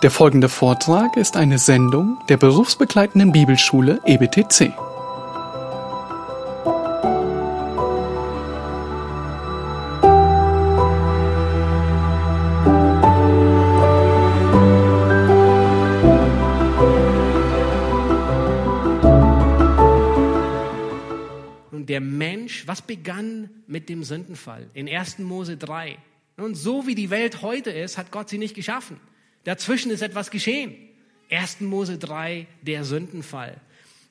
Der folgende Vortrag ist eine Sendung der berufsbegleitenden Bibelschule EBTC. Nun, der Mensch, was begann mit dem Sündenfall? In 1. Mose 3. Nun, so wie die Welt heute ist, hat Gott sie nicht geschaffen. Dazwischen ist etwas geschehen. 1. Mose 3, der Sündenfall.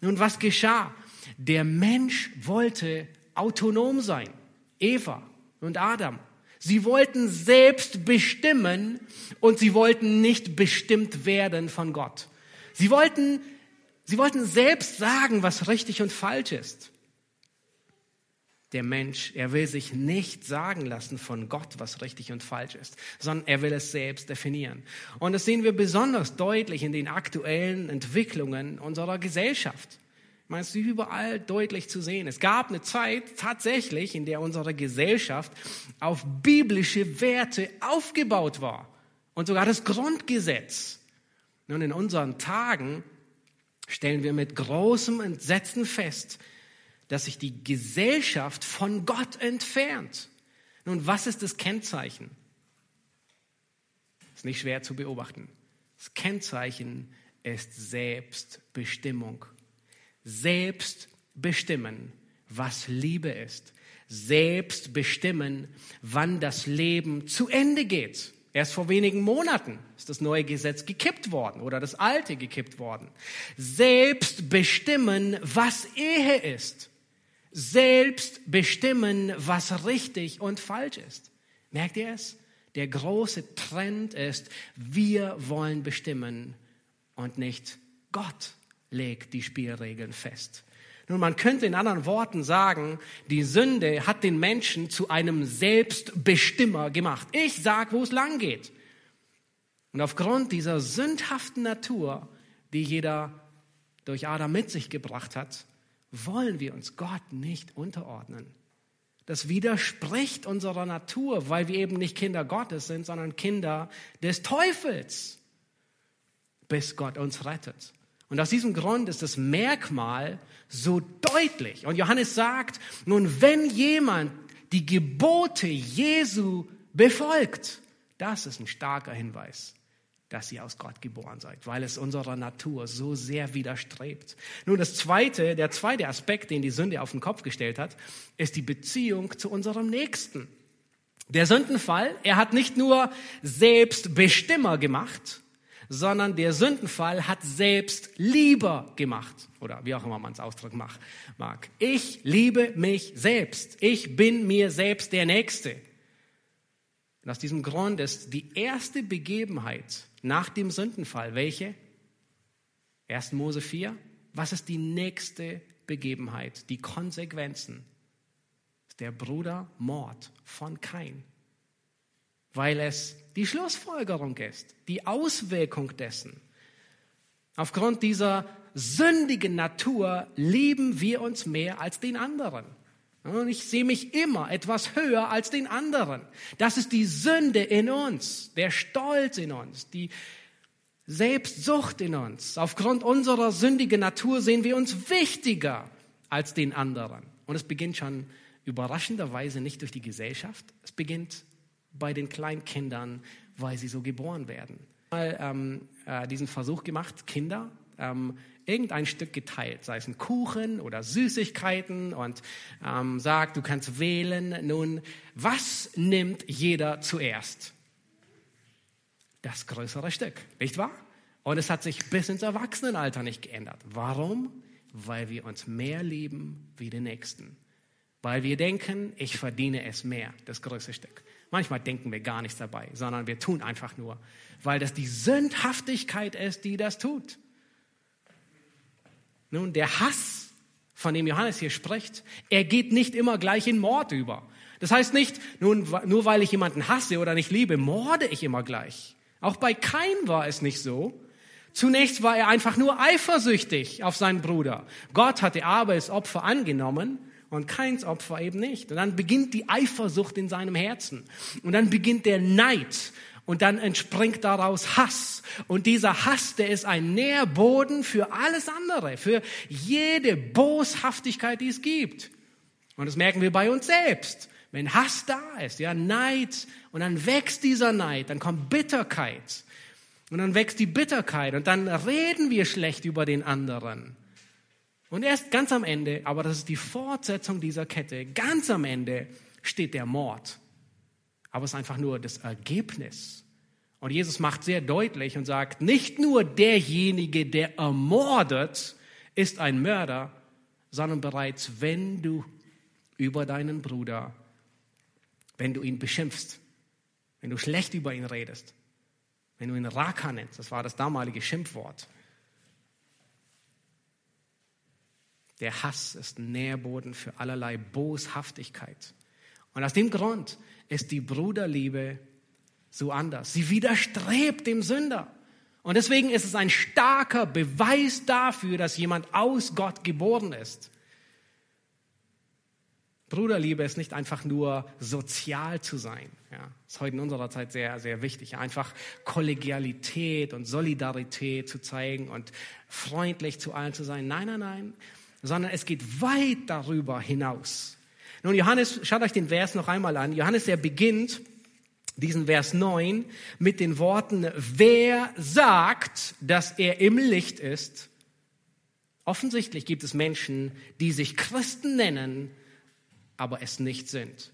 Nun, was geschah? Der Mensch wollte autonom sein. Eva und Adam. Sie wollten selbst bestimmen und sie wollten nicht bestimmt werden von Gott. Sie wollten, sie wollten selbst sagen, was richtig und falsch ist. Der Mensch, er will sich nicht sagen lassen von Gott, was richtig und falsch ist, sondern er will es selbst definieren. Und das sehen wir besonders deutlich in den aktuellen Entwicklungen unserer Gesellschaft. Es ist überall deutlich zu sehen. Es gab eine Zeit tatsächlich, in der unsere Gesellschaft auf biblische Werte aufgebaut war. Und sogar das Grundgesetz. Nun, in unseren Tagen stellen wir mit großem Entsetzen fest, dass sich die Gesellschaft von Gott entfernt. Nun, was ist das Kennzeichen? Ist nicht schwer zu beobachten. Das Kennzeichen ist Selbstbestimmung. Selbst bestimmen, was Liebe ist. Selbst bestimmen, wann das Leben zu Ende geht. Erst vor wenigen Monaten ist das neue Gesetz gekippt worden oder das alte gekippt worden. Selbst bestimmen, was Ehe ist selbst bestimmen, was richtig und falsch ist. Merkt ihr es? Der große Trend ist, wir wollen bestimmen und nicht Gott legt die Spielregeln fest. Nun, man könnte in anderen Worten sagen, die Sünde hat den Menschen zu einem Selbstbestimmer gemacht. Ich sag, wo es lang geht. Und aufgrund dieser sündhaften Natur, die jeder durch Adam mit sich gebracht hat, wollen wir uns Gott nicht unterordnen. Das widerspricht unserer Natur, weil wir eben nicht Kinder Gottes sind, sondern Kinder des Teufels, bis Gott uns rettet. Und aus diesem Grund ist das Merkmal so deutlich. Und Johannes sagt, nun, wenn jemand die Gebote Jesu befolgt, das ist ein starker Hinweis dass ihr aus Gott geboren seid, weil es unserer Natur so sehr widerstrebt. Nun, das zweite, der zweite Aspekt, den die Sünde auf den Kopf gestellt hat, ist die Beziehung zu unserem Nächsten. Der Sündenfall, er hat nicht nur Selbstbestimmer gemacht, sondern der Sündenfall hat selbst lieber gemacht. Oder wie auch immer man es ausdrücken mag. Ich liebe mich selbst. Ich bin mir selbst der Nächste. Und aus diesem Grund ist die erste Begebenheit nach dem Sündenfall, welche? 1. Mose 4. Was ist die nächste Begebenheit? Die Konsequenzen. Der Brudermord von Kain. Weil es die Schlussfolgerung ist, die Auswirkung dessen. Aufgrund dieser sündigen Natur lieben wir uns mehr als den anderen. Und ich sehe mich immer etwas höher als den anderen. Das ist die Sünde in uns, der Stolz in uns, die Selbstsucht in uns. Aufgrund unserer sündigen Natur sehen wir uns wichtiger als den anderen. Und es beginnt schon überraschenderweise nicht durch die Gesellschaft. Es beginnt bei den Kleinkindern, weil sie so geboren werden. Mal ähm, äh, diesen Versuch gemacht, Kinder ähm, irgendein Stück geteilt, sei es ein Kuchen oder Süßigkeiten und ähm, sagt, du kannst wählen. Nun, was nimmt jeder zuerst? Das größere Stück, nicht wahr? Und es hat sich bis ins Erwachsenenalter nicht geändert. Warum? Weil wir uns mehr lieben wie den Nächsten. Weil wir denken, ich verdiene es mehr, das größte Stück. Manchmal denken wir gar nichts dabei, sondern wir tun einfach nur, weil das die Sündhaftigkeit ist, die das tut. Nun, der Hass, von dem Johannes hier spricht, er geht nicht immer gleich in Mord über. Das heißt nicht, nun, nur weil ich jemanden hasse oder nicht liebe, morde ich immer gleich. Auch bei Kain war es nicht so. Zunächst war er einfach nur eifersüchtig auf seinen Bruder. Gott hatte Abels Opfer angenommen und Kains Opfer eben nicht. Und dann beginnt die Eifersucht in seinem Herzen. Und dann beginnt der Neid. Und dann entspringt daraus Hass. Und dieser Hass, der ist ein Nährboden für alles andere, für jede Boshaftigkeit, die es gibt. Und das merken wir bei uns selbst. Wenn Hass da ist, ja, Neid, und dann wächst dieser Neid, dann kommt Bitterkeit. Und dann wächst die Bitterkeit und dann reden wir schlecht über den anderen. Und erst ganz am Ende, aber das ist die Fortsetzung dieser Kette, ganz am Ende steht der Mord. Aber es ist einfach nur das Ergebnis. Und Jesus macht sehr deutlich und sagt, nicht nur derjenige, der ermordet, ist ein Mörder, sondern bereits wenn du über deinen Bruder, wenn du ihn beschimpfst, wenn du schlecht über ihn redest, wenn du ihn Raka nennst, das war das damalige Schimpfwort. Der Hass ist Nährboden für allerlei Boshaftigkeit. Und aus dem Grund ist die Bruderliebe so anders. Sie widerstrebt dem Sünder. Und deswegen ist es ein starker Beweis dafür, dass jemand aus Gott geboren ist. Bruderliebe ist nicht einfach nur sozial zu sein. Ja, ist heute in unserer Zeit sehr, sehr wichtig. Einfach Kollegialität und Solidarität zu zeigen und freundlich zu allen zu sein. Nein, nein, nein. Sondern es geht weit darüber hinaus. Nun, Johannes, schaut euch den Vers noch einmal an. Johannes, der beginnt diesen Vers 9 mit den Worten, wer sagt, dass er im Licht ist? Offensichtlich gibt es Menschen, die sich Christen nennen, aber es nicht sind.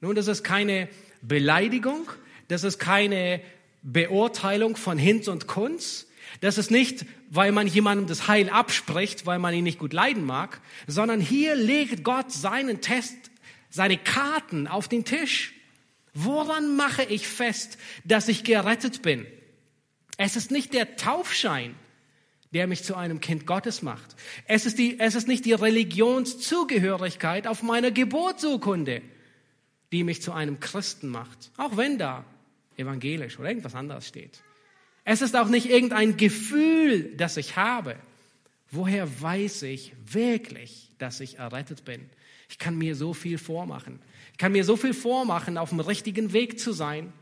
Nun, das ist keine Beleidigung, das ist keine Beurteilung von Hinz und Kunz, das ist nicht, weil man jemandem das Heil abspricht, weil man ihn nicht gut leiden mag, sondern hier legt Gott seinen Test, seine Karten auf den Tisch. Woran mache ich fest, dass ich gerettet bin? Es ist nicht der Taufschein, der mich zu einem Kind Gottes macht. Es ist, die, es ist nicht die Religionszugehörigkeit auf meiner Geburtsurkunde, die mich zu einem Christen macht, auch wenn da evangelisch oder irgendwas anderes steht. Es ist auch nicht irgendein Gefühl, das ich habe. Woher weiß ich wirklich, dass ich errettet bin? Ich kann mir so viel vormachen. Ich kann mir so viel vormachen, auf dem richtigen Weg zu sein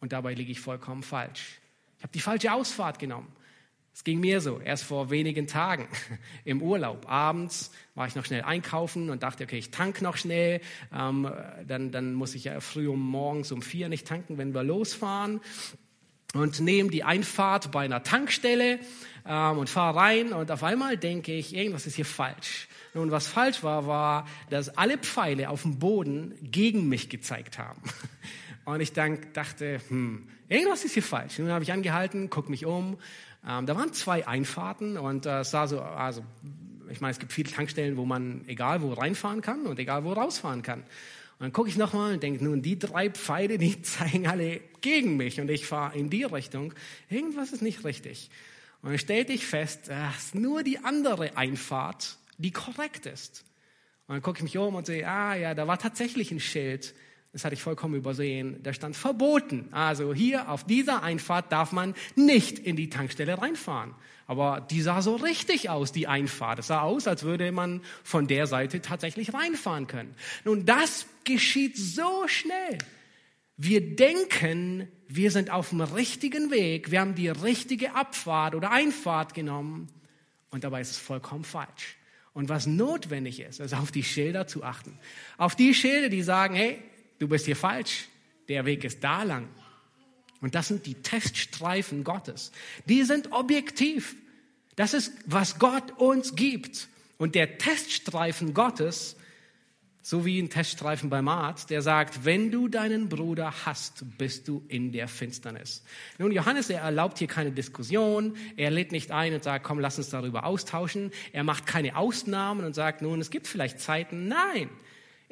und dabei liege ich vollkommen falsch. Ich habe die falsche Ausfahrt genommen. Es ging mir so, erst vor wenigen Tagen im Urlaub. Abends war ich noch schnell einkaufen und dachte, okay, ich tank noch schnell. Ähm, dann, dann muss ich ja früh um morgens um vier nicht tanken, wenn wir losfahren. Und nehme die Einfahrt bei einer Tankstelle ähm, und fahre rein und auf einmal denke ich, irgendwas ist hier falsch. Nun, was falsch war, war, dass alle Pfeile auf dem Boden gegen mich gezeigt haben. Und ich dann dachte, hm, irgendwas ist hier falsch. Nun habe ich angehalten, guck mich um ähm, da waren zwei Einfahrten und äh, es sah so, also ich meine, es gibt viele Tankstellen, wo man egal wo reinfahren kann und egal wo rausfahren kann. Dann gucke ich nochmal und denke, nun, die drei Pfeile, die zeigen alle gegen mich und ich fahre in die Richtung. Irgendwas ist nicht richtig. Und dann stellte ich fest, es ist nur die andere Einfahrt, die korrekt ist. Und dann gucke ich mich um und sehe, ah ja, da war tatsächlich ein Schild, das hatte ich vollkommen übersehen. Da stand verboten. Also hier auf dieser Einfahrt darf man nicht in die Tankstelle reinfahren. Aber die sah so richtig aus, die Einfahrt. Es sah aus, als würde man von der Seite tatsächlich reinfahren können. Nun, das geschieht so schnell. Wir denken, wir sind auf dem richtigen Weg. Wir haben die richtige Abfahrt oder Einfahrt genommen. Und dabei ist es vollkommen falsch. Und was notwendig ist, ist auf die Schilder zu achten. Auf die Schilder, die sagen, hey, du bist hier falsch, der Weg ist da lang. Und das sind die Teststreifen Gottes. Die sind objektiv. Das ist, was Gott uns gibt. Und der Teststreifen Gottes, so wie ein Teststreifen beim Arzt, der sagt, wenn du deinen Bruder hast, bist du in der Finsternis. Nun, Johannes, er erlaubt hier keine Diskussion. Er lädt nicht ein und sagt, komm, lass uns darüber austauschen. Er macht keine Ausnahmen und sagt, nun, es gibt vielleicht Zeiten. Nein.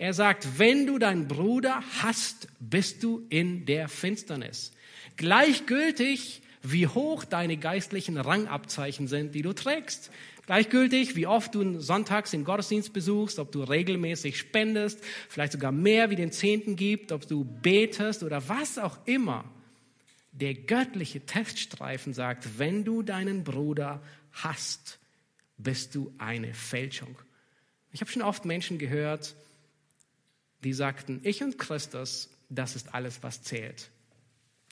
Er sagt, wenn du deinen Bruder hast, bist du in der Finsternis. Gleichgültig, wie hoch deine geistlichen Rangabzeichen sind, die du trägst. Gleichgültig, wie oft du sonntags den Gottesdienst besuchst, ob du regelmäßig spendest, vielleicht sogar mehr wie den Zehnten gibt, ob du betest oder was auch immer. Der göttliche Teststreifen sagt, wenn du deinen Bruder hast, bist du eine Fälschung. Ich habe schon oft Menschen gehört, die sagten, ich und Christus, das ist alles, was zählt.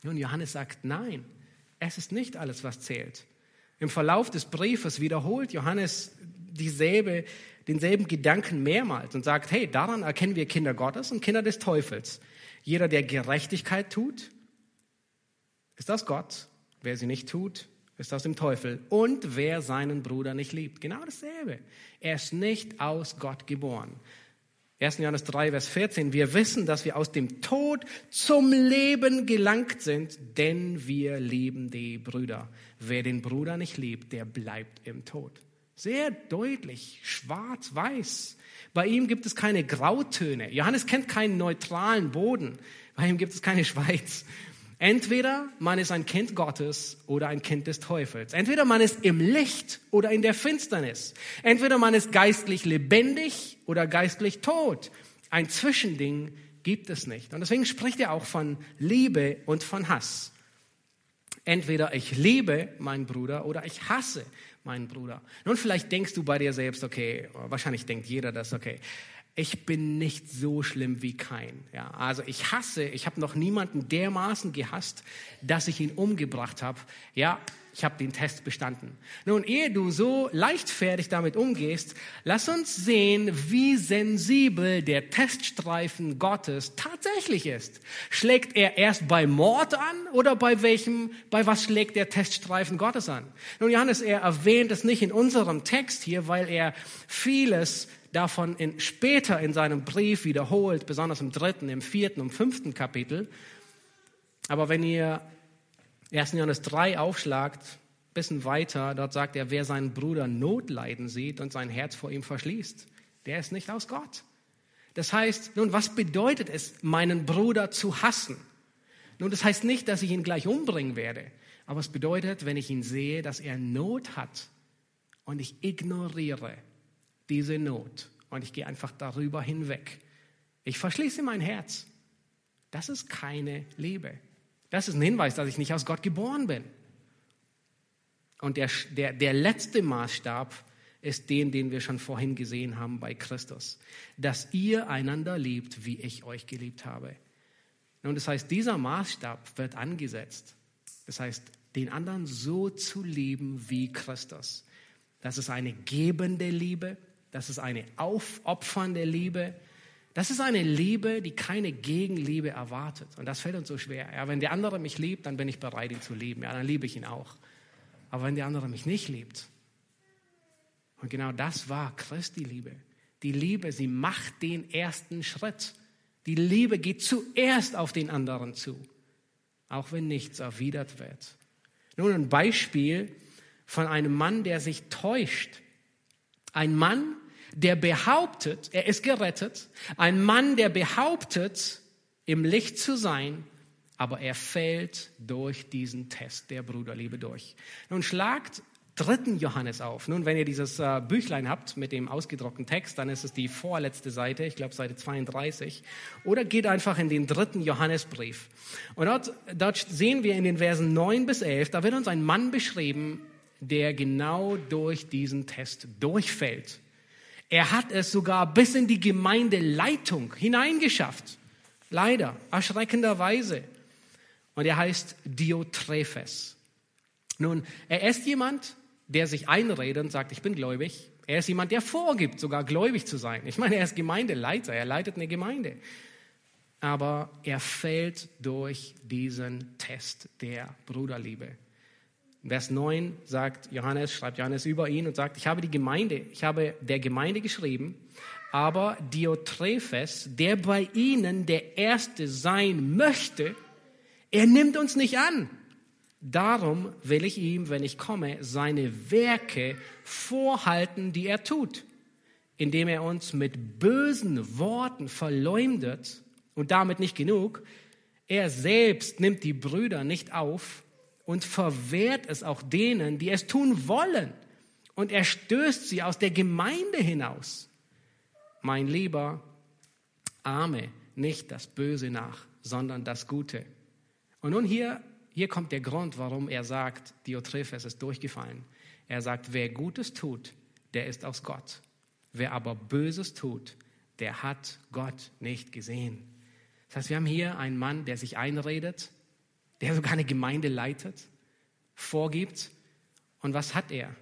Nun, Johannes sagt, nein, es ist nicht alles, was zählt. Im Verlauf des Briefes wiederholt Johannes dieselbe, denselben Gedanken mehrmals und sagt, hey, daran erkennen wir Kinder Gottes und Kinder des Teufels. Jeder, der Gerechtigkeit tut, ist aus Gott. Wer sie nicht tut, ist aus dem Teufel. Und wer seinen Bruder nicht liebt. Genau dasselbe. Er ist nicht aus Gott geboren. 1. Johannes 3, Vers 14. Wir wissen, dass wir aus dem Tod zum Leben gelangt sind, denn wir lieben die Brüder. Wer den Bruder nicht liebt, der bleibt im Tod. Sehr deutlich, schwarz-weiß. Bei ihm gibt es keine Grautöne. Johannes kennt keinen neutralen Boden. Bei ihm gibt es keine Schweiz. Entweder man ist ein Kind Gottes oder ein Kind des Teufels. Entweder man ist im Licht oder in der Finsternis. Entweder man ist geistlich lebendig oder geistlich tot. Ein Zwischending gibt es nicht. Und deswegen spricht er auch von Liebe und von Hass. Entweder ich liebe meinen Bruder oder ich hasse meinen Bruder. Nun, vielleicht denkst du bei dir selbst, okay, wahrscheinlich denkt jeder das, okay, ich bin nicht so schlimm wie kein. Ja, also ich hasse, ich habe noch niemanden dermaßen gehasst, dass ich ihn umgebracht habe. Ja, ich habe den Test bestanden. Nun, ehe du so leichtfertig damit umgehst, lass uns sehen, wie sensibel der Teststreifen Gottes tatsächlich ist. Schlägt er erst bei Mord an oder bei welchem, bei was schlägt der Teststreifen Gottes an? Nun, Johannes, er erwähnt es nicht in unserem Text hier, weil er vieles davon in, später in seinem Brief wiederholt, besonders im dritten, im vierten und fünften Kapitel. Aber wenn ihr 1. Johannes 3 aufschlagt, ein bisschen weiter, dort sagt er, wer seinen Bruder Notleiden sieht und sein Herz vor ihm verschließt, der ist nicht aus Gott. Das heißt, nun, was bedeutet es, meinen Bruder zu hassen? Nun, das heißt nicht, dass ich ihn gleich umbringen werde, aber es bedeutet, wenn ich ihn sehe, dass er Not hat und ich ignoriere diese Not und ich gehe einfach darüber hinweg. Ich verschließe mein Herz. Das ist keine Liebe. Das ist ein Hinweis, dass ich nicht aus Gott geboren bin. Und der, der, der letzte Maßstab ist den, den wir schon vorhin gesehen haben bei Christus. Dass ihr einander liebt, wie ich euch geliebt habe. Und das heißt, dieser Maßstab wird angesetzt. Das heißt, den anderen so zu lieben wie Christus. Das ist eine gebende Liebe. Das ist eine aufopfernde Liebe. Das ist eine Liebe, die keine Gegenliebe erwartet. Und das fällt uns so schwer. Ja, wenn der andere mich liebt, dann bin ich bereit, ihn zu lieben. Ja, dann liebe ich ihn auch. Aber wenn der andere mich nicht liebt, und genau das war Christi Liebe. Die Liebe, sie macht den ersten Schritt. Die Liebe geht zuerst auf den anderen zu, auch wenn nichts erwidert wird. Nun ein Beispiel von einem Mann, der sich täuscht. Ein Mann, der behauptet, er ist gerettet. Ein Mann, der behauptet, im Licht zu sein, aber er fällt durch diesen Test der Bruderliebe durch. Nun schlagt dritten Johannes auf. Nun, wenn ihr dieses äh, Büchlein habt mit dem ausgedruckten Text, dann ist es die vorletzte Seite, ich glaube Seite 32. Oder geht einfach in den dritten Johannesbrief. Und dort, dort sehen wir in den Versen 9 bis 11, da wird uns ein Mann beschrieben, der genau durch diesen Test durchfällt. Er hat es sogar bis in die Gemeindeleitung hineingeschafft. Leider, erschreckenderweise. Und er heißt Diotrephes. Nun, er ist jemand, der sich einredet und sagt, ich bin gläubig. Er ist jemand, der vorgibt, sogar gläubig zu sein. Ich meine, er ist Gemeindeleiter, er leitet eine Gemeinde. Aber er fällt durch diesen Test der Bruderliebe. Vers 9 sagt Johannes, schreibt Johannes über ihn und sagt, ich habe die Gemeinde, ich habe der Gemeinde geschrieben, aber Diotrephes, der bei ihnen der Erste sein möchte, er nimmt uns nicht an. Darum will ich ihm, wenn ich komme, seine Werke vorhalten, die er tut, indem er uns mit bösen Worten verleumdet und damit nicht genug. Er selbst nimmt die Brüder nicht auf, und verwehrt es auch denen, die es tun wollen. Und er stößt sie aus der Gemeinde hinaus. Mein Lieber, ahme nicht das Böse nach, sondern das Gute. Und nun hier, hier kommt der Grund, warum er sagt, Diotrephes ist durchgefallen. Er sagt, wer Gutes tut, der ist aus Gott. Wer aber Böses tut, der hat Gott nicht gesehen. Das heißt, wir haben hier einen Mann, der sich einredet, der sogar eine Gemeinde leitet, vorgibt. Und was hat er?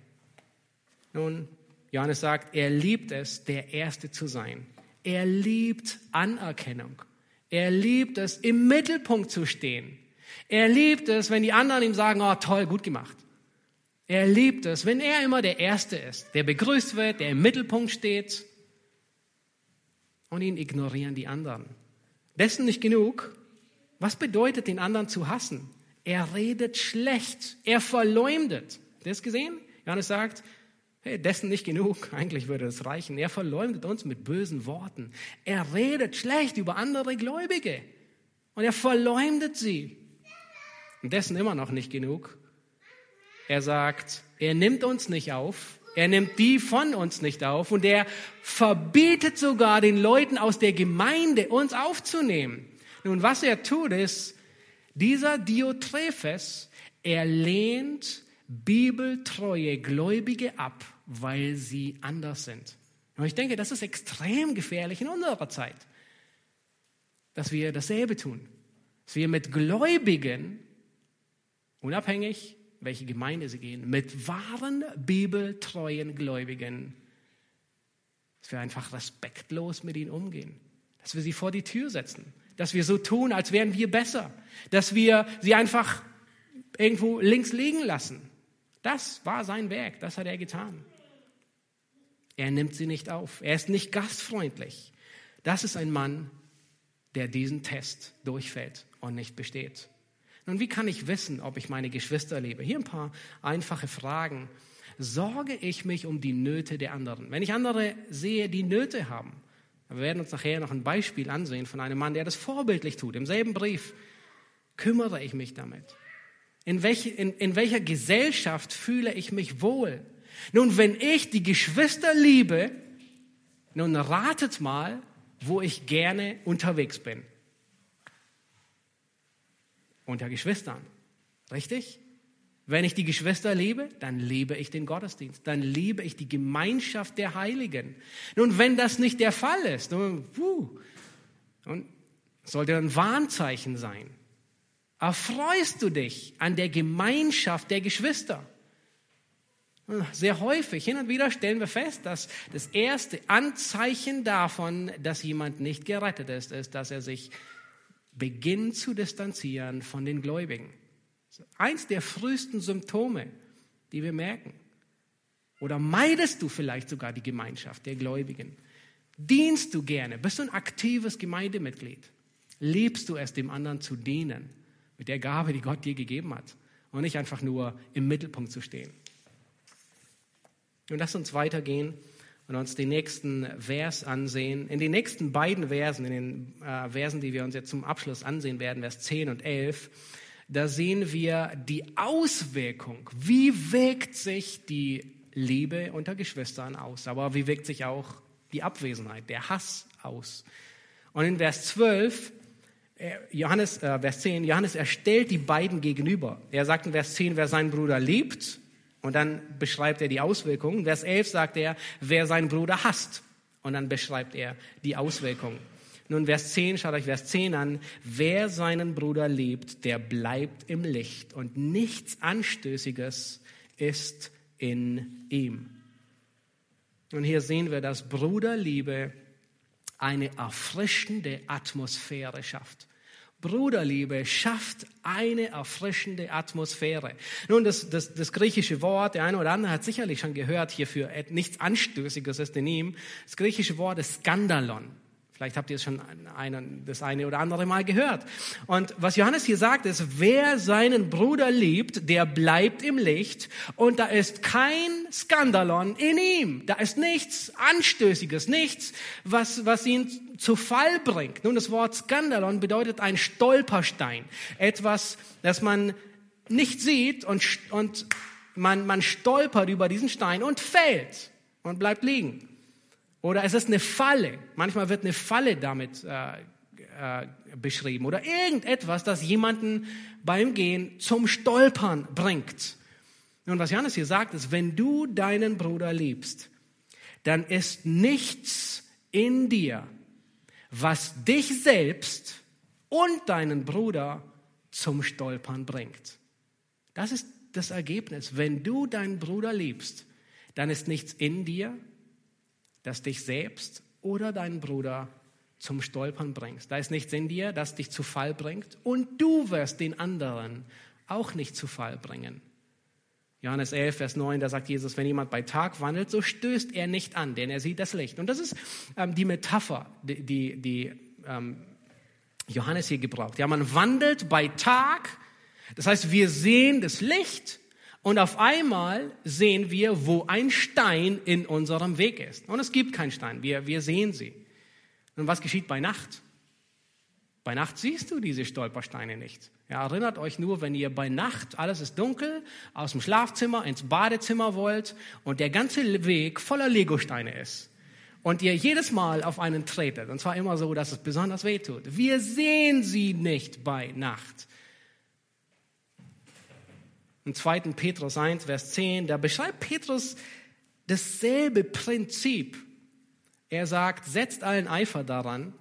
Nun, Johannes sagt, er liebt es, der Erste zu sein. Er liebt Anerkennung. Er liebt es, im Mittelpunkt zu stehen. Er liebt es, wenn die anderen ihm sagen, oh toll, gut gemacht. Er liebt es, wenn er immer der Erste ist, der begrüßt wird, der im Mittelpunkt steht. Und ihn ignorieren die anderen. Dessen nicht genug. Was bedeutet, den anderen zu hassen? Er redet schlecht. Er verleumdet. Habt ihr das gesehen? Johannes sagt, hey, dessen nicht genug. Eigentlich würde es reichen. Er verleumdet uns mit bösen Worten. Er redet schlecht über andere Gläubige. Und er verleumdet sie. Und dessen immer noch nicht genug. Er sagt, er nimmt uns nicht auf. Er nimmt die von uns nicht auf. Und er verbietet sogar den Leuten aus der Gemeinde, uns aufzunehmen. Nun, was er tut, ist, dieser Diotrephes, er lehnt bibeltreue Gläubige ab, weil sie anders sind. Und ich denke, das ist extrem gefährlich in unserer Zeit, dass wir dasselbe tun. Dass wir mit Gläubigen unabhängig, welche Gemeinde sie gehen, mit wahren bibeltreuen Gläubigen, dass wir einfach respektlos mit ihnen umgehen, dass wir sie vor die Tür setzen, dass wir so tun, als wären wir besser, dass wir sie einfach irgendwo links liegen lassen. Das war sein Werk, das hat er getan. Er nimmt sie nicht auf, er ist nicht gastfreundlich. Das ist ein Mann, der diesen Test durchfällt und nicht besteht. Nun, wie kann ich wissen, ob ich meine Geschwister liebe? Hier ein paar einfache Fragen. Sorge ich mich um die Nöte der anderen? Wenn ich andere sehe, die Nöte haben, wir werden uns nachher noch ein Beispiel ansehen von einem Mann, der das vorbildlich tut. Im selben Brief kümmere ich mich damit. In, welche, in, in welcher Gesellschaft fühle ich mich wohl? Nun, wenn ich die Geschwister liebe, nun ratet mal, wo ich gerne unterwegs bin unter Geschwistern. Richtig? Wenn ich die Geschwister liebe, dann liebe ich den Gottesdienst, dann liebe ich die Gemeinschaft der Heiligen. Nun, wenn das nicht der Fall ist, nun, puh, und sollte ein Warnzeichen sein. Erfreust du dich an der Gemeinschaft der Geschwister? Sehr häufig, hin und wieder stellen wir fest, dass das erste Anzeichen davon, dass jemand nicht gerettet ist, ist, dass er sich beginnt zu distanzieren von den Gläubigen. Eins der frühesten Symptome, die wir merken. Oder meidest du vielleicht sogar die Gemeinschaft der Gläubigen? Dienst du gerne? Bist du ein aktives Gemeindemitglied? Liebst du es, dem anderen zu dienen mit der Gabe, die Gott dir gegeben hat und nicht einfach nur im Mittelpunkt zu stehen? Und lass uns weitergehen und uns den nächsten Vers ansehen. In den nächsten beiden Versen, in den äh, Versen, die wir uns jetzt zum Abschluss ansehen werden, Vers 10 und 11, da sehen wir die Auswirkung. Wie wirkt sich die Liebe unter Geschwistern aus? Aber wie wirkt sich auch die Abwesenheit, der Hass aus? Und in Vers 12, äh, Johannes, äh, Vers 10, Johannes erstellt die beiden gegenüber. Er sagt in Vers 10, wer seinen Bruder liebt, und dann beschreibt er die Auswirkungen. Vers 11 sagt er, wer seinen Bruder hasst. Und dann beschreibt er die Auswirkungen. Nun, Vers 10, schaut euch Vers 10 an. Wer seinen Bruder liebt, der bleibt im Licht und nichts Anstößiges ist in ihm. Und hier sehen wir, dass Bruderliebe eine erfrischende Atmosphäre schafft. Bruderliebe schafft eine erfrischende Atmosphäre. Nun, das, das, das griechische Wort, der eine oder andere hat sicherlich schon gehört hierfür, nichts Anstößiges ist in ihm. Das griechische Wort ist Skandalon. Vielleicht habt ihr es schon einen, das eine oder andere Mal gehört. Und was Johannes hier sagt, ist, wer seinen Bruder liebt, der bleibt im Licht und da ist kein Skandalon in ihm. Da ist nichts Anstößiges, nichts, was, was ihn zu Fall bringt. Nun, das Wort Skandalon bedeutet ein Stolperstein. Etwas, das man nicht sieht und, und man, man stolpert über diesen Stein und fällt und bleibt liegen. Oder es ist eine Falle. Manchmal wird eine Falle damit äh, äh, beschrieben. Oder irgendetwas, das jemanden beim Gehen zum Stolpern bringt. Und was Johannes hier sagt, ist, wenn du deinen Bruder liebst, dann ist nichts in dir, was dich selbst und deinen Bruder zum Stolpern bringt. Das ist das Ergebnis. Wenn du deinen Bruder liebst, dann ist nichts in dir, das dich selbst oder deinen Bruder zum Stolpern bringst. Da ist nichts in dir, das dich zu Fall bringt. Und du wirst den anderen auch nicht zu Fall bringen. Johannes 11, Vers 9, da sagt Jesus, wenn jemand bei Tag wandelt, so stößt er nicht an, denn er sieht das Licht. Und das ist ähm, die Metapher, die, die, die ähm, Johannes hier gebraucht. Ja, man wandelt bei Tag, das heißt, wir sehen das Licht und auf einmal sehen wir, wo ein Stein in unserem Weg ist. Und es gibt keinen Stein, wir, wir sehen sie. Und was geschieht bei Nacht? Bei Nacht siehst du diese Stolpersteine nicht. Ja, erinnert euch nur, wenn ihr bei Nacht, alles ist dunkel, aus dem Schlafzimmer ins Badezimmer wollt und der ganze Weg voller Legosteine ist und ihr jedes Mal auf einen tretet, und zwar immer so, dass es besonders weh tut. Wir sehen sie nicht bei Nacht. Im 2. Petrus 1, Vers 10, da beschreibt Petrus dasselbe Prinzip. Er sagt, setzt allen Eifer daran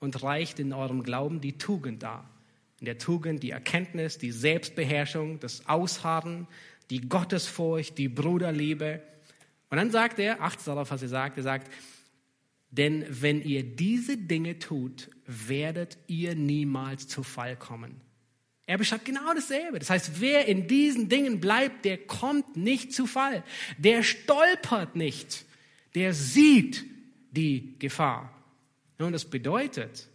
und reicht in eurem Glauben die Tugend dar. In der Tugend die Erkenntnis, die Selbstbeherrschung, das Ausharren, die Gottesfurcht, die Bruderliebe. Und dann sagt er, achtet darauf, was er sagt, er sagt, denn wenn ihr diese Dinge tut, werdet ihr niemals zu Fall kommen. Er beschreibt genau dasselbe. Das heißt, wer in diesen Dingen bleibt, der kommt nicht zu Fall. Der stolpert nicht. Der sieht die Gefahr. Und das bedeutet,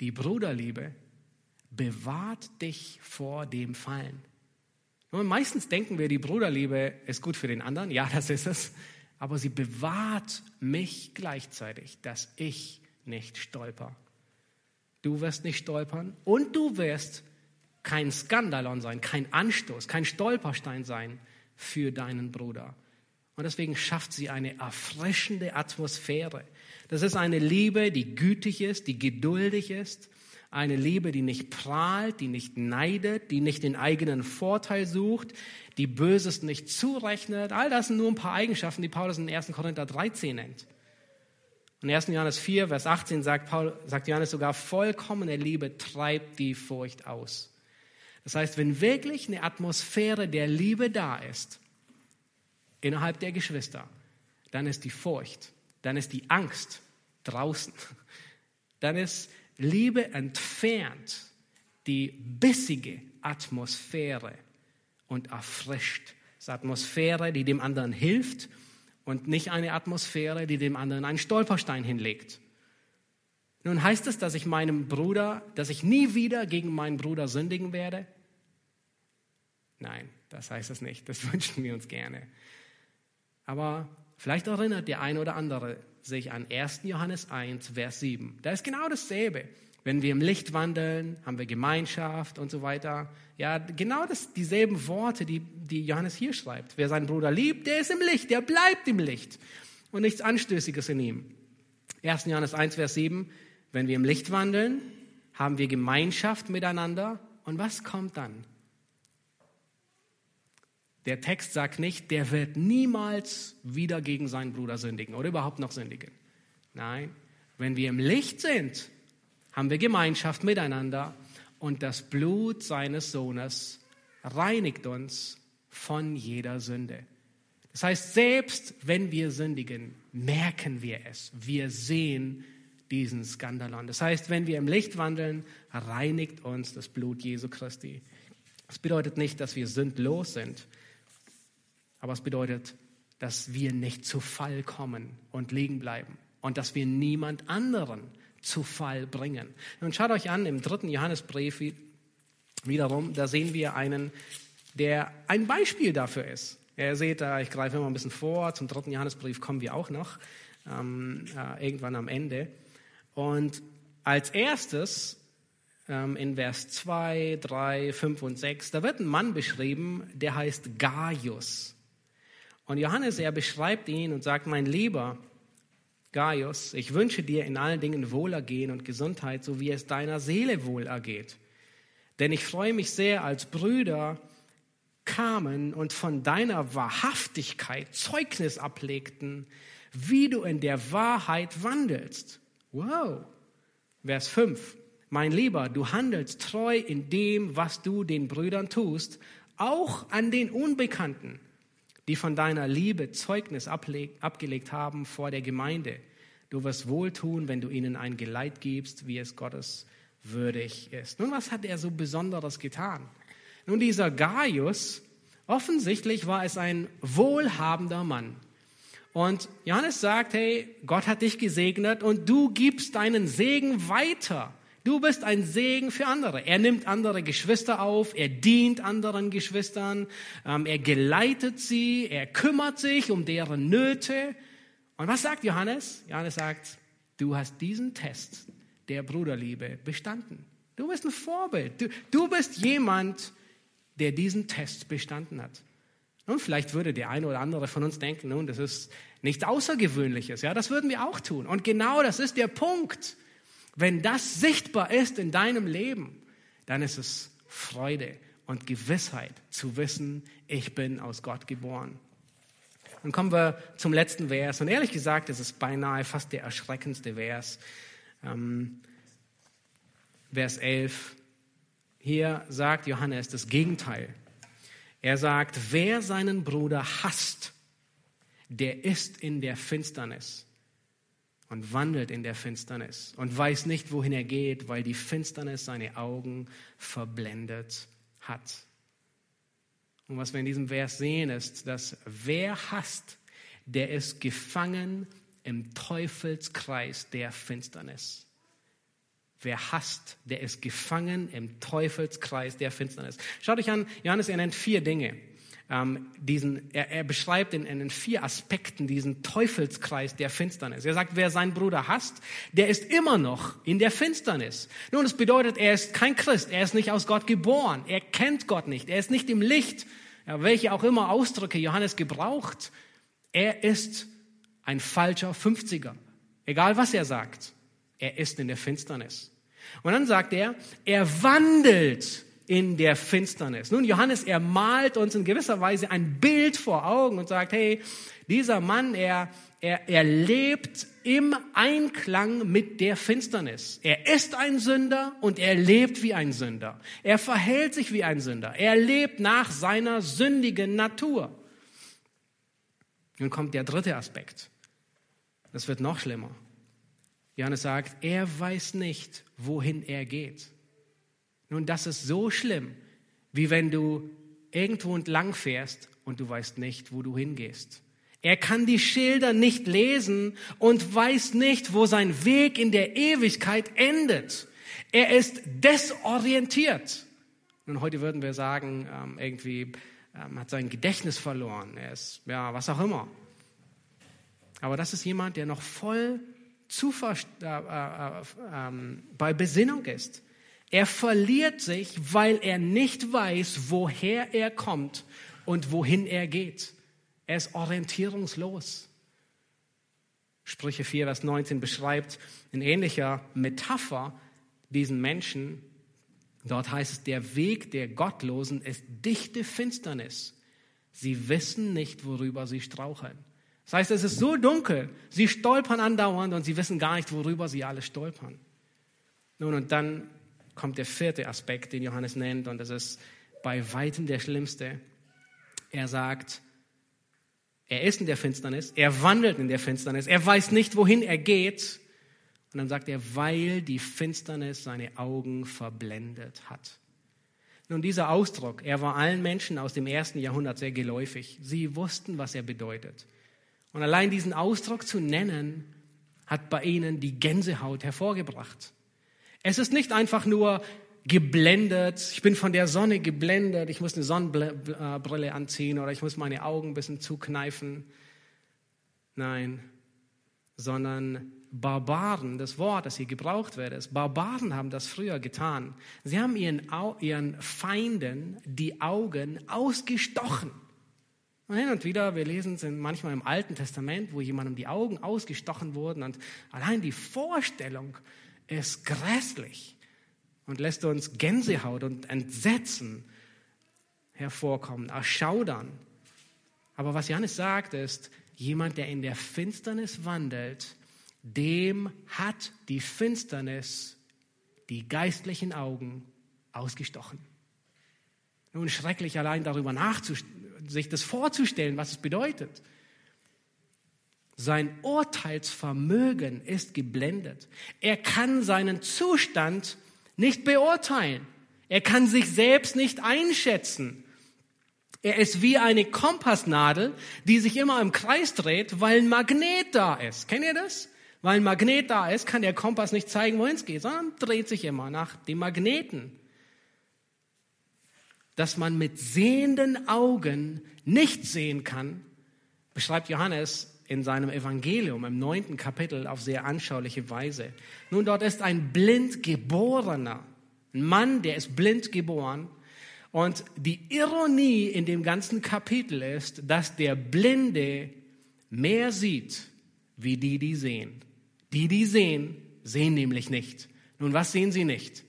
die Bruderliebe bewahrt dich vor dem Fallen. Und meistens denken wir, die Bruderliebe ist gut für den anderen. Ja, das ist es. Aber sie bewahrt mich gleichzeitig, dass ich nicht stolper. Du wirst nicht stolpern und du wirst kein Skandalon sein, kein Anstoß, kein Stolperstein sein für deinen Bruder. Und deswegen schafft sie eine erfrischende Atmosphäre. Das ist eine Liebe, die gütig ist, die geduldig ist, eine Liebe, die nicht prahlt, die nicht neidet, die nicht den eigenen Vorteil sucht, die Böses nicht zurechnet. All das sind nur ein paar Eigenschaften, die Paulus in 1. Korinther 13 nennt. In 1. Johannes 4, Vers 18 sagt, Paul, sagt Johannes sogar, vollkommene Liebe treibt die Furcht aus. Das heißt, wenn wirklich eine Atmosphäre der Liebe da ist, innerhalb der Geschwister, dann ist die Furcht, dann ist die Angst draußen, dann ist Liebe entfernt die bissige Atmosphäre und erfrischt. Ist Atmosphäre, die dem anderen hilft und nicht eine Atmosphäre, die dem anderen einen Stolperstein hinlegt. Nun heißt es, dass ich meinem Bruder, dass ich nie wieder gegen meinen Bruder sündigen werde? Nein, das heißt es nicht. Das wünschen wir uns gerne. Aber vielleicht erinnert der eine oder andere sich an 1. Johannes 1, Vers 7. Da ist genau dasselbe. Wenn wir im Licht wandeln, haben wir Gemeinschaft und so weiter. Ja, genau das, dieselben Worte, die, die Johannes hier schreibt. Wer seinen Bruder liebt, der ist im Licht, der bleibt im Licht und nichts Anstößiges in ihm. 1. Johannes 1, Vers 7. Wenn wir im Licht wandeln, haben wir Gemeinschaft miteinander. Und was kommt dann? Der Text sagt nicht, der wird niemals wieder gegen seinen Bruder sündigen oder überhaupt noch sündigen. Nein, wenn wir im Licht sind, haben wir Gemeinschaft miteinander und das Blut seines Sohnes reinigt uns von jeder Sünde. Das heißt, selbst wenn wir sündigen, merken wir es. Wir sehen diesen Skandalon. Das heißt, wenn wir im Licht wandeln, reinigt uns das Blut Jesu Christi. Das bedeutet nicht, dass wir sündlos sind, aber es bedeutet, dass wir nicht zu Fall kommen und liegen bleiben und dass wir niemand anderen zu Fall bringen. Nun schaut euch an, im dritten Johannesbrief wiederum, da sehen wir einen, der ein Beispiel dafür ist. Ihr seht, ich greife immer ein bisschen vor, zum dritten Johannesbrief kommen wir auch noch, ähm, äh, irgendwann am Ende. Und als erstes ähm, in Vers 2, 3, 5 und 6, da wird ein Mann beschrieben, der heißt Gaius. Und Johannes, er beschreibt ihn und sagt, mein Lieber Gaius, ich wünsche dir in allen Dingen Wohlergehen und Gesundheit, so wie es deiner Seele wohl ergeht. Denn ich freue mich sehr, als Brüder kamen und von deiner Wahrhaftigkeit Zeugnis ablegten, wie du in der Wahrheit wandelst. Wow. Vers 5. mein Lieber, du handelst treu in dem, was du den Brüdern tust, auch an den Unbekannten, die von deiner Liebe Zeugnis abgelegt haben vor der Gemeinde. Du wirst wohltun, wenn du ihnen ein Geleit gibst, wie es Gottes würdig ist. Nun, was hat er so Besonderes getan? Nun, dieser Gaius, offensichtlich war es ein wohlhabender Mann. Und Johannes sagt, hey, Gott hat dich gesegnet und du gibst deinen Segen weiter. Du bist ein Segen für andere. Er nimmt andere Geschwister auf, er dient anderen Geschwistern, ähm, er geleitet sie, er kümmert sich um deren Nöte. Und was sagt Johannes? Johannes sagt, du hast diesen Test der Bruderliebe bestanden. Du bist ein Vorbild. Du, du bist jemand, der diesen Test bestanden hat. Und vielleicht würde der eine oder andere von uns denken, nun, das ist nichts Außergewöhnliches. Ja, das würden wir auch tun. Und genau das ist der Punkt. Wenn das sichtbar ist in deinem Leben, dann ist es Freude und Gewissheit zu wissen, ich bin aus Gott geboren. Dann kommen wir zum letzten Vers. Und ehrlich gesagt, es ist beinahe fast der erschreckendste Vers. Ähm, Vers 11. Hier sagt Johannes das Gegenteil. Er sagt, wer seinen Bruder hasst, der ist in der Finsternis und wandelt in der Finsternis und weiß nicht, wohin er geht, weil die Finsternis seine Augen verblendet hat. Und was wir in diesem Vers sehen, ist, dass wer hasst, der ist gefangen im Teufelskreis der Finsternis. Wer hasst, der ist gefangen im Teufelskreis der Finsternis. Schaut euch an, Johannes, er nennt vier Dinge ähm, diesen, er, er beschreibt in, in vier Aspekten diesen Teufelskreis der Finsternis. Er sagt, wer seinen Bruder hasst, der ist immer noch in der Finsternis. Nun, das bedeutet, er ist kein Christ, er ist nicht aus Gott geboren, er kennt Gott nicht, er ist nicht im Licht, ja, welche auch immer Ausdrücke Johannes gebraucht. Er ist ein falscher 50er, egal was er sagt. Er ist in der Finsternis. Und dann sagt er, er wandelt in der Finsternis. Nun, Johannes, er malt uns in gewisser Weise ein Bild vor Augen und sagt, hey, dieser Mann, er, er, er lebt im Einklang mit der Finsternis. Er ist ein Sünder und er lebt wie ein Sünder. Er verhält sich wie ein Sünder. Er lebt nach seiner sündigen Natur. Nun kommt der dritte Aspekt. Das wird noch schlimmer. Johannes sagt, er weiß nicht, wohin er geht. Nun, das ist so schlimm, wie wenn du irgendwo entlang fährst und du weißt nicht, wo du hingehst. Er kann die Schilder nicht lesen und weiß nicht, wo sein Weg in der Ewigkeit endet. Er ist desorientiert. Nun, heute würden wir sagen, ähm, irgendwie ähm, hat sein Gedächtnis verloren. Er ist, ja, was auch immer. Aber das ist jemand, der noch voll Zuversicht, äh, äh, äh, äh bei Besinnung ist. Er verliert sich, weil er nicht weiß, woher er kommt und wohin er geht. Er ist orientierungslos. Sprüche 4, Vers 19 beschreibt in ähnlicher Metapher diesen Menschen. Dort heißt es, der Weg der Gottlosen ist dichte Finsternis. Sie wissen nicht, worüber sie straucheln. Das heißt, es ist so dunkel, sie stolpern andauernd und sie wissen gar nicht, worüber sie alle stolpern. Nun, und dann kommt der vierte Aspekt, den Johannes nennt, und das ist bei weitem der schlimmste. Er sagt, er ist in der Finsternis, er wandelt in der Finsternis, er weiß nicht, wohin er geht. Und dann sagt er, weil die Finsternis seine Augen verblendet hat. Nun, dieser Ausdruck, er war allen Menschen aus dem ersten Jahrhundert sehr geläufig. Sie wussten, was er bedeutet. Und allein diesen Ausdruck zu nennen, hat bei ihnen die Gänsehaut hervorgebracht. Es ist nicht einfach nur geblendet, ich bin von der Sonne geblendet, ich muss eine Sonnenbrille anziehen oder ich muss meine Augen ein bisschen zukneifen. Nein, sondern Barbaren, das Wort, das hier gebraucht wird, ist, Barbaren haben das früher getan. Sie haben ihren, ihren Feinden die Augen ausgestochen. Und hin und wieder, wir lesen es manchmal im Alten Testament, wo jemandem die Augen ausgestochen wurden und allein die Vorstellung, ist grässlich und lässt uns Gänsehaut und Entsetzen hervorkommen, erschaudern. Aber was Johannes sagt, ist, jemand, der in der Finsternis wandelt, dem hat die Finsternis die geistlichen Augen ausgestochen. Nun schrecklich allein darüber nachzudenken, sich das vorzustellen, was es bedeutet. Sein Urteilsvermögen ist geblendet. Er kann seinen Zustand nicht beurteilen. Er kann sich selbst nicht einschätzen. Er ist wie eine Kompassnadel, die sich immer im Kreis dreht, weil ein Magnet da ist. Kennt ihr das? Weil ein Magnet da ist, kann der Kompass nicht zeigen, wohin es geht, sondern dreht sich immer nach dem Magneten. Dass man mit sehenden Augen nicht sehen kann, beschreibt Johannes in seinem Evangelium im neunten Kapitel auf sehr anschauliche Weise. Nun, dort ist ein blind geborener, ein Mann, der ist blind geboren. Und die Ironie in dem ganzen Kapitel ist, dass der Blinde mehr sieht, wie die, die sehen. Die, die sehen, sehen nämlich nicht. Nun, was sehen sie nicht?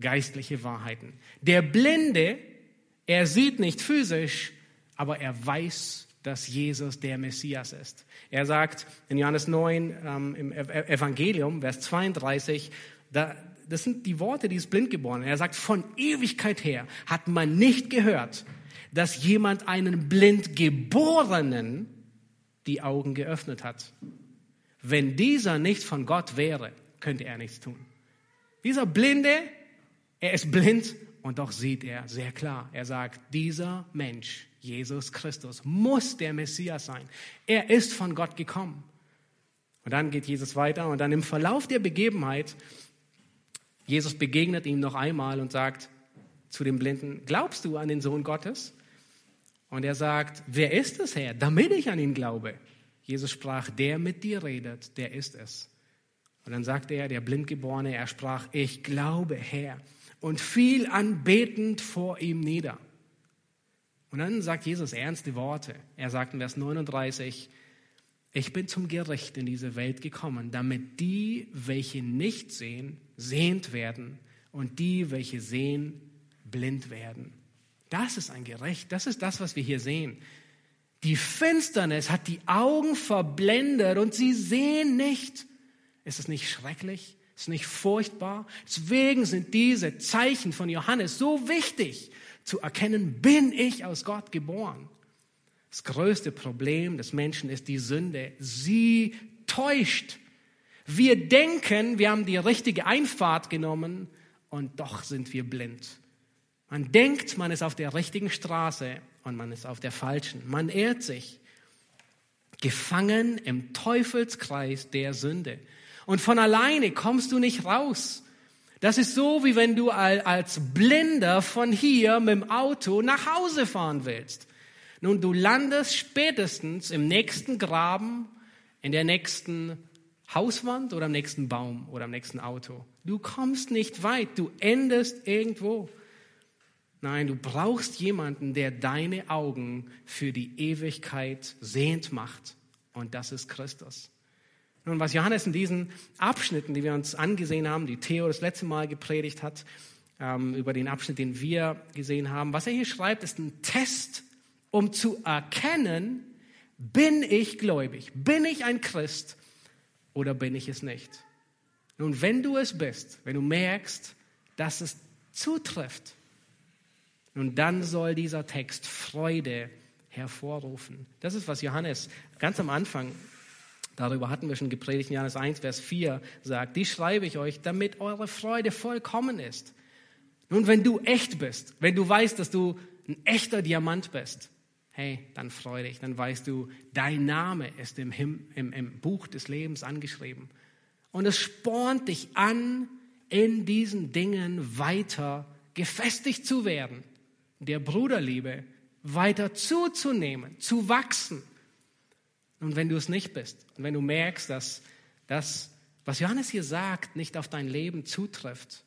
Geistliche Wahrheiten. Der Blinde, er sieht nicht physisch, aber er weiß, dass Jesus der Messias ist. Er sagt in Johannes 9 ähm, im Evangelium, Vers 32, da, das sind die Worte dieses Blindgeborenen. Er sagt, von Ewigkeit her hat man nicht gehört, dass jemand einen Blindgeborenen die Augen geöffnet hat. Wenn dieser nicht von Gott wäre, könnte er nichts tun. Dieser Blinde, er ist blind und doch sieht er sehr klar. Er sagt, dieser Mensch, Jesus Christus, muss der Messias sein. Er ist von Gott gekommen. Und dann geht Jesus weiter und dann im Verlauf der Begebenheit, Jesus begegnet ihm noch einmal und sagt zu dem Blinden, glaubst du an den Sohn Gottes? Und er sagt, wer ist es, Herr, damit ich an ihn glaube? Jesus sprach, der mit dir redet, der ist es. Und dann sagte er, der Blindgeborene, er sprach, ich glaube, Herr, und fiel anbetend vor ihm nieder. Und dann sagt Jesus ernste Worte. Er sagt in Vers 39, ich bin zum Gericht in diese Welt gekommen, damit die, welche nicht sehen, sehend werden und die, welche sehen, blind werden. Das ist ein Gericht. Das ist das, was wir hier sehen. Die Finsternis hat die Augen verblendet und sie sehen nicht. Ist es nicht schrecklich? Ist nicht furchtbar? Deswegen sind diese Zeichen von Johannes so wichtig, zu erkennen, bin ich aus Gott geboren. Das größte Problem des Menschen ist die Sünde. Sie täuscht. Wir denken, wir haben die richtige Einfahrt genommen und doch sind wir blind. Man denkt, man ist auf der richtigen Straße und man ist auf der falschen. Man ehrt sich. Gefangen im Teufelskreis der Sünde. Und von alleine kommst du nicht raus. Das ist so, wie wenn du als Blinder von hier mit dem Auto nach Hause fahren willst. Nun, du landest spätestens im nächsten Graben, in der nächsten Hauswand oder am nächsten Baum oder am nächsten Auto. Du kommst nicht weit, du endest irgendwo. Nein, du brauchst jemanden, der deine Augen für die Ewigkeit sehend macht. Und das ist Christus. Nun, was Johannes in diesen Abschnitten, die wir uns angesehen haben, die Theo das letzte Mal gepredigt hat, ähm, über den Abschnitt, den wir gesehen haben, was er hier schreibt, ist ein Test, um zu erkennen, bin ich gläubig, bin ich ein Christ oder bin ich es nicht. Nun, wenn du es bist, wenn du merkst, dass es zutrifft, nun dann soll dieser Text Freude hervorrufen. Das ist, was Johannes ganz am Anfang, darüber hatten wir schon gepredigt, in Johannes 1, Vers 4 sagt, die schreibe ich euch, damit eure Freude vollkommen ist. Nun, wenn du echt bist, wenn du weißt, dass du ein echter Diamant bist, hey, dann freu dich, dann weißt du, dein Name ist im, Him im, im Buch des Lebens angeschrieben. Und es spornt dich an, in diesen Dingen weiter gefestigt zu werden der Bruderliebe weiter zuzunehmen, zu wachsen. Und wenn du es nicht bist und wenn du merkst, dass das, was Johannes hier sagt, nicht auf dein Leben zutrifft,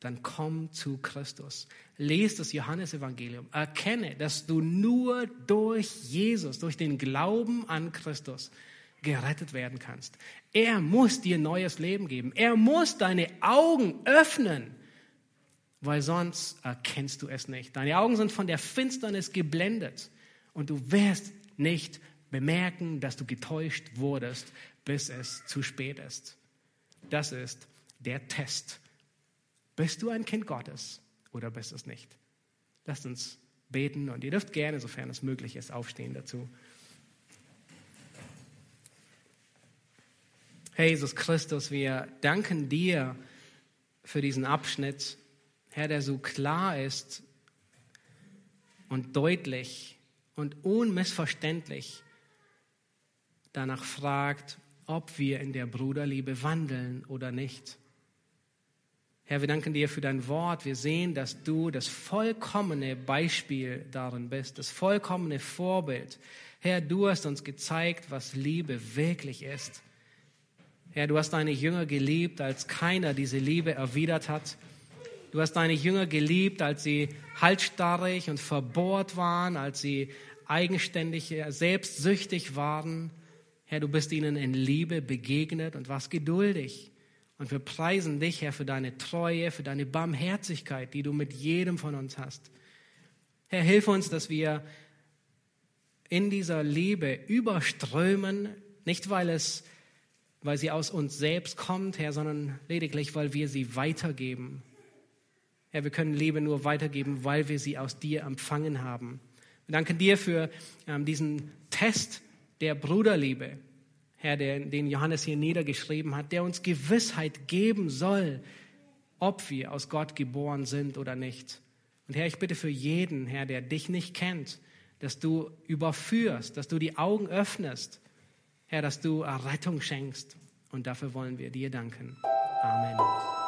dann komm zu Christus. Lies das Johannesevangelium. Erkenne, dass du nur durch Jesus, durch den Glauben an Christus gerettet werden kannst. Er muss dir neues Leben geben. Er muss deine Augen öffnen weil sonst erkennst du es nicht. Deine Augen sind von der Finsternis geblendet und du wirst nicht bemerken, dass du getäuscht wurdest, bis es zu spät ist. Das ist der Test, Bist du ein Kind Gottes oder bist es nicht? Lasst uns beten und ihr dürft gerne, sofern es möglich ist, aufstehen dazu. Herr Jesus Christus, wir danken dir für diesen Abschnitt, Herr, der so klar ist und deutlich und unmissverständlich danach fragt, ob wir in der Bruderliebe wandeln oder nicht. Herr, wir danken dir für dein Wort. Wir sehen, dass du das vollkommene Beispiel darin bist, das vollkommene Vorbild. Herr, du hast uns gezeigt, was Liebe wirklich ist. Herr, du hast deine Jünger geliebt, als keiner diese Liebe erwidert hat. Du hast deine Jünger geliebt, als sie halsstarrig und verbohrt waren, als sie eigenständig, selbstsüchtig waren. Herr, du bist ihnen in Liebe begegnet und warst geduldig. Und wir preisen dich, Herr, für deine Treue, für deine Barmherzigkeit, die du mit jedem von uns hast. Herr, hilf uns, dass wir in dieser Liebe überströmen, nicht weil es, weil sie aus uns selbst kommt, Herr, sondern lediglich, weil wir sie weitergeben. Herr, wir können Liebe nur weitergeben, weil wir sie aus dir empfangen haben. Wir danken dir für ähm, diesen Test der Bruderliebe. Herr, der, den Johannes hier niedergeschrieben hat, der uns Gewissheit geben soll, ob wir aus Gott geboren sind oder nicht. Und Herr, ich bitte für jeden, Herr, der dich nicht kennt, dass du überführst, dass du die Augen öffnest, Herr, dass du Errettung schenkst. Und dafür wollen wir dir danken. Amen.